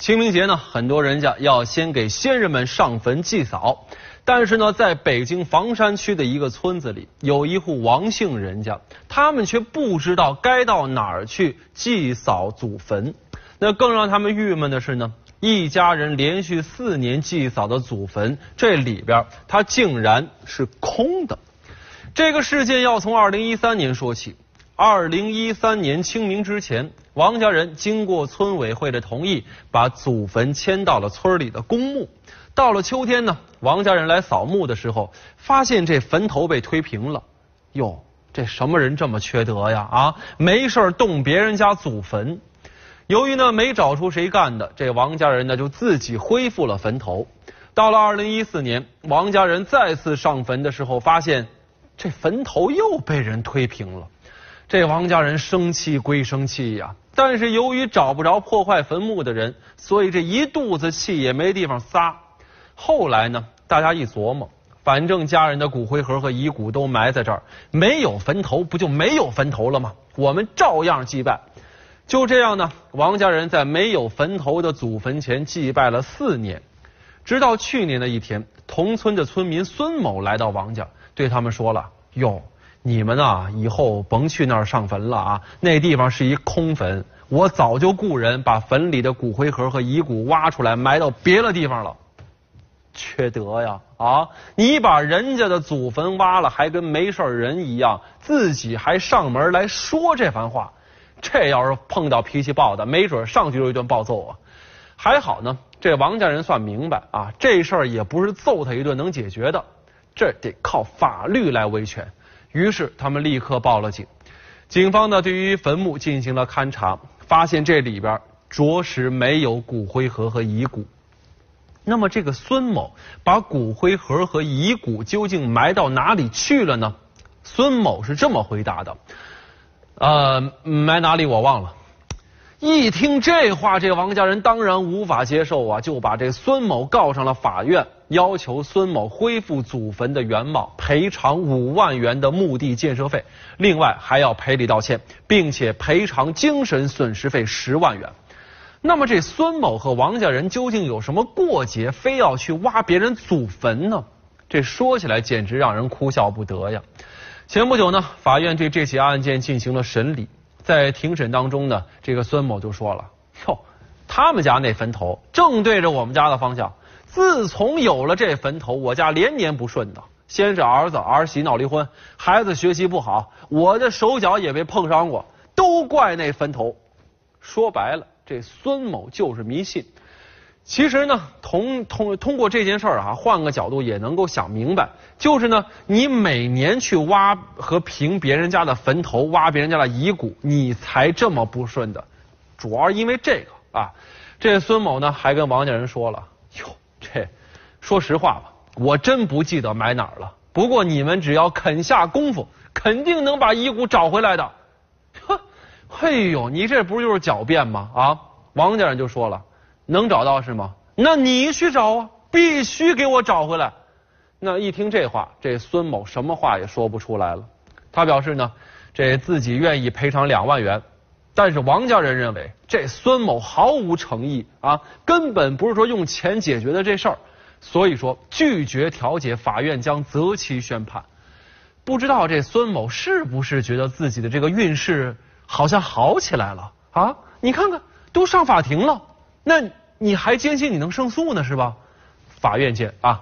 清明节呢，很多人家要先给先人们上坟祭扫。但是呢，在北京房山区的一个村子里，有一户王姓人家，他们却不知道该到哪儿去祭扫祖坟。那更让他们郁闷的是呢，一家人连续四年祭扫的祖坟，这里边它竟然是空的。这个事件要从二零一三年说起。二零一三年清明之前，王家人经过村委会的同意，把祖坟迁到了村里的公墓。到了秋天呢，王家人来扫墓的时候，发现这坟头被推平了。哟，这什么人这么缺德呀？啊，没事动别人家祖坟。由于呢没找出谁干的，这王家人呢就自己恢复了坟头。到了二零一四年，王家人再次上坟的时候，发现这坟头又被人推平了。这王家人生气归生气呀，但是由于找不着破坏坟墓的人，所以这一肚子气也没地方撒。后来呢，大家一琢磨，反正家人的骨灰盒和遗骨都埋在这儿，没有坟头不就没有坟头了吗？我们照样祭拜。就这样呢，王家人在没有坟头的祖坟前祭拜了四年，直到去年的一天，同村的村民孙某来到王家，对他们说了：“哟。”你们啊，以后甭去那儿上坟了啊！那地方是一空坟，我早就雇人把坟里的骨灰盒和遗骨挖出来埋到别的地方了。缺德呀！啊，你把人家的祖坟挖了，还跟没事人一样，自己还上门来说这番话。这要是碰到脾气暴的，没准上去就一顿暴揍啊！还好呢，这王家人算明白啊，这事儿也不是揍他一顿能解决的，这得靠法律来维权。于是他们立刻报了警，警方呢对于坟墓进行了勘查，发现这里边着实没有骨灰盒和遗骨。那么这个孙某把骨灰盒和遗骨究竟埋到哪里去了呢？孙某是这么回答的：呃，埋哪里我忘了。一听这话，这王家人当然无法接受啊，就把这孙某告上了法院，要求孙某恢复祖坟的原貌，赔偿五万元的墓地建设费，另外还要赔礼道歉，并且赔偿精神损失费十万元。那么这孙某和王家人究竟有什么过节，非要去挖别人祖坟呢？这说起来简直让人哭笑不得呀！前不久呢，法院对这起案件进行了审理。在庭审当中呢，这个孙某就说了：“哟，他们家那坟头正对着我们家的方向。自从有了这坟头，我家连年不顺的。先是儿子儿媳闹离婚，孩子学习不好，我的手脚也被碰伤过，都怪那坟头。说白了，这孙某就是迷信。”其实呢，通通通过这件事儿啊，换个角度也能够想明白，就是呢，你每年去挖和平别人家的坟头，挖别人家的遗骨，你才这么不顺的，主要因为这个啊。这孙某呢，还跟王家人说了：“哟，这说实话吧，我真不记得埋哪儿了。不过你们只要肯下功夫，肯定能把遗骨找回来的。”呵，嘿呦，你这不是就是狡辩吗？啊，王家人就说了。能找到是吗？那你去找啊，必须给我找回来。那一听这话，这孙某什么话也说不出来了。他表示呢，这自己愿意赔偿两万元，但是王家人认为这孙某毫无诚意啊，根本不是说用钱解决的这事儿，所以说拒绝调解，法院将择期宣判。不知道这孙某是不是觉得自己的这个运势好像好起来了啊？你看看，都上法庭了，那。你还坚信你能胜诉呢，是吧？法院见啊。